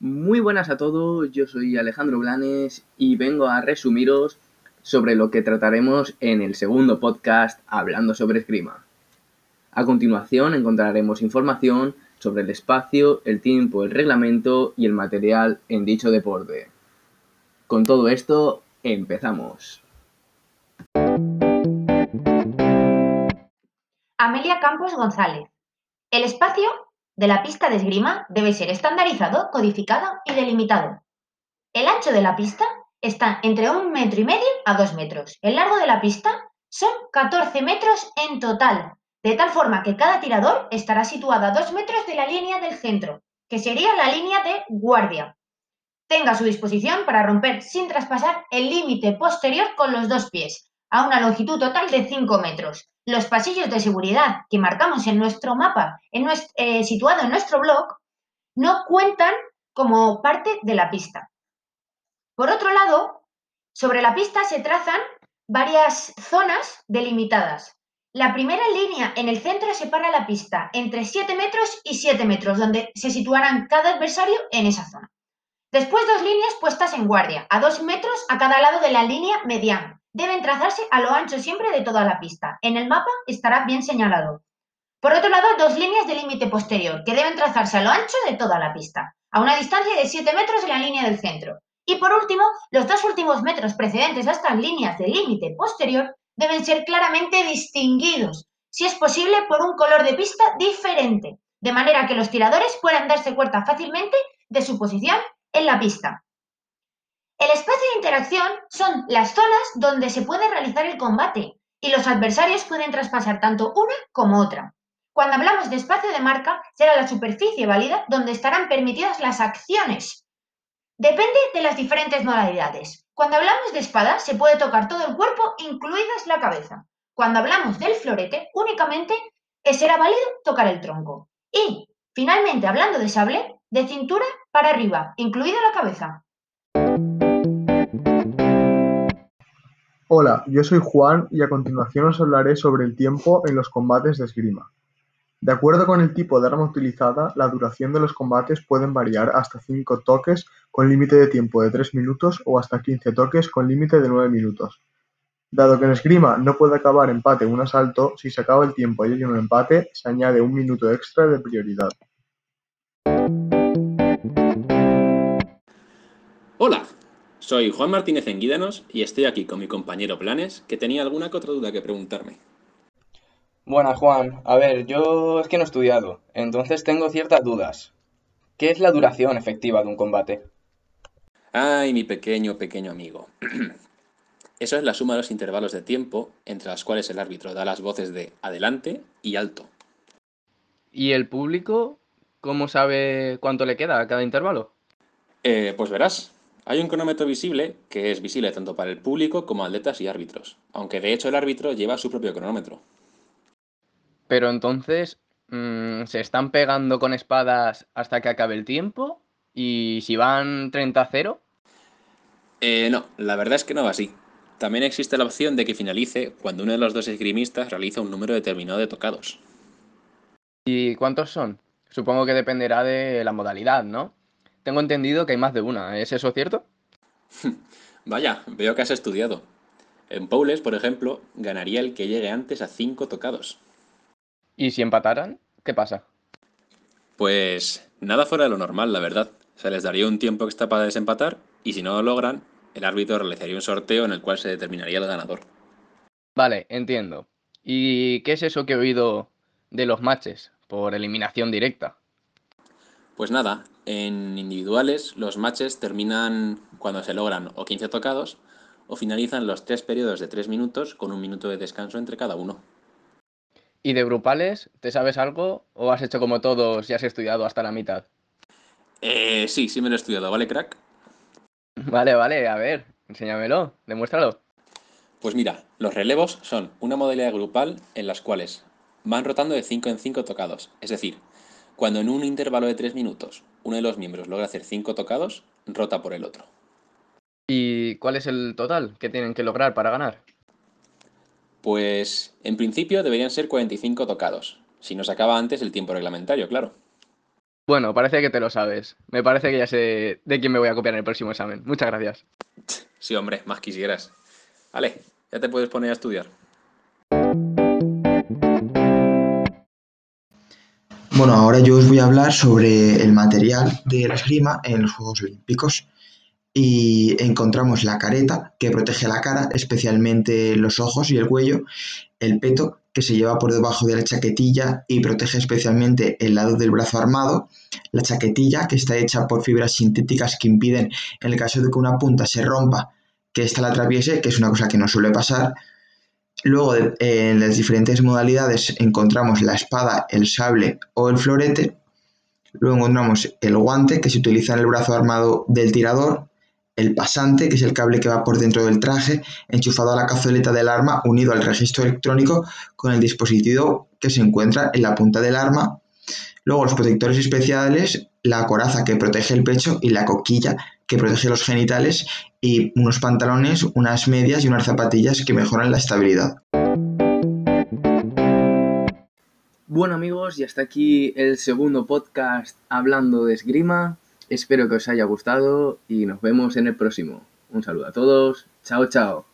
buenas a todos, yo soy Alejandro Blanes y vengo a resumiros sobre lo que trataremos en el segundo podcast hablando sobre esgrima. A continuación encontraremos información sobre el espacio, el tiempo, el reglamento y el material en dicho deporte. Con todo esto, empezamos. Amelia Campos González. El espacio de la pista de esgrima debe ser estandarizado, codificado y delimitado. El ancho de la pista está entre un metro y medio a dos metros. El largo de la pista son 14 metros en total, de tal forma que cada tirador estará situado a dos metros de la línea del centro, que sería la línea de guardia. Tenga a su disposición para romper sin traspasar el límite posterior con los dos pies, a una longitud total de 5 metros. Los pasillos de seguridad que marcamos en nuestro mapa, en eh, situado en nuestro blog, no cuentan como parte de la pista. Por otro lado, sobre la pista se trazan varias zonas delimitadas. La primera línea en el centro separa la pista entre 7 metros y 7 metros, donde se situarán cada adversario en esa zona. Después dos líneas puestas en guardia, a 2 metros a cada lado de la línea mediana deben trazarse a lo ancho siempre de toda la pista. En el mapa estará bien señalado. Por otro lado, dos líneas de límite posterior, que deben trazarse a lo ancho de toda la pista, a una distancia de 7 metros de la línea del centro. Y por último, los dos últimos metros precedentes a estas líneas de límite posterior deben ser claramente distinguidos, si es posible por un color de pista diferente, de manera que los tiradores puedan darse cuenta fácilmente de su posición en la pista. El espacio de interacción son las zonas donde se puede realizar el combate y los adversarios pueden traspasar tanto una como otra. Cuando hablamos de espacio de marca, será la superficie válida donde estarán permitidas las acciones. Depende de las diferentes modalidades. Cuando hablamos de espada, se puede tocar todo el cuerpo, incluidas la cabeza. Cuando hablamos del florete, únicamente será válido tocar el tronco. Y, finalmente, hablando de sable, de cintura para arriba, incluida la cabeza. Hola, yo soy Juan y a continuación os hablaré sobre el tiempo en los combates de esgrima. De acuerdo con el tipo de arma utilizada, la duración de los combates pueden variar hasta 5 toques con límite de tiempo de 3 minutos o hasta 15 toques con límite de 9 minutos. Dado que en esgrima no puede acabar empate un asalto, si se acaba el tiempo y hay un empate, se añade un minuto extra de prioridad. Soy Juan Martínez Enguídanos y estoy aquí con mi compañero Planes, que tenía alguna que otra duda que preguntarme. Buenas, Juan. A ver, yo es que no he estudiado, entonces tengo ciertas dudas. ¿Qué es la duración efectiva de un combate? Ay, mi pequeño, pequeño amigo. Eso es la suma de los intervalos de tiempo entre las cuales el árbitro da las voces de adelante y alto. ¿Y el público cómo sabe cuánto le queda a cada intervalo? Eh, pues verás, hay un cronómetro visible que es visible tanto para el público como atletas y árbitros, aunque de hecho el árbitro lleva su propio cronómetro. Pero entonces, mm, ¿se están pegando con espadas hasta que acabe el tiempo? ¿Y si van 30-0? Eh, no, la verdad es que no va así. También existe la opción de que finalice cuando uno de los dos esgrimistas realiza un número determinado de tocados. ¿Y cuántos son? Supongo que dependerá de la modalidad, ¿no? Tengo entendido que hay más de una. ¿Es eso cierto? Vaya, veo que has estudiado. En Paules, por ejemplo, ganaría el que llegue antes a cinco tocados. ¿Y si empataran? ¿Qué pasa? Pues nada fuera de lo normal, la verdad. Se les daría un tiempo extra para desempatar y si no lo logran, el árbitro realizaría un sorteo en el cual se determinaría el ganador. Vale, entiendo. ¿Y qué es eso que he oído de los matches por eliminación directa? Pues nada, en individuales los matches terminan cuando se logran o 15 tocados o finalizan los tres periodos de 3 minutos con un minuto de descanso entre cada uno. ¿Y de grupales, te sabes algo o has hecho como todos y has estudiado hasta la mitad? Eh, sí, sí me lo he estudiado, ¿vale, crack? Vale, vale, a ver, enséñamelo, demuéstralo. Pues mira, los relevos son una modalidad grupal en las cuales van rotando de 5 en 5 tocados, es decir, cuando en un intervalo de 3 minutos uno de los miembros logra hacer 5 tocados, rota por el otro. ¿Y cuál es el total que tienen que lograr para ganar? Pues en principio deberían ser 45 tocados, si no se acaba antes el tiempo reglamentario, claro. Bueno, parece que te lo sabes. Me parece que ya sé de quién me voy a copiar en el próximo examen. Muchas gracias. Sí, hombre, más quisieras. Vale, ya te puedes poner a estudiar. Bueno, ahora yo os voy a hablar sobre el material de la esgrima en los Juegos Olímpicos. Y encontramos la careta, que protege la cara, especialmente los ojos y el cuello, el peto, que se lleva por debajo de la chaquetilla y protege especialmente el lado del brazo armado, la chaquetilla, que está hecha por fibras sintéticas que impiden, en el caso de que una punta se rompa, que ésta la atraviese, que es una cosa que no suele pasar. Luego, en las diferentes modalidades encontramos la espada, el sable o el florete. Luego encontramos el guante, que se utiliza en el brazo armado del tirador, el pasante, que es el cable que va por dentro del traje, enchufado a la cazoleta del arma, unido al registro electrónico con el dispositivo que se encuentra en la punta del arma. Luego los protectores especiales, la coraza que protege el pecho y la coquilla que protege los genitales y unos pantalones, unas medias y unas zapatillas que mejoran la estabilidad. Bueno amigos, y hasta aquí el segundo podcast hablando de esgrima. Espero que os haya gustado y nos vemos en el próximo. Un saludo a todos. Chao, chao.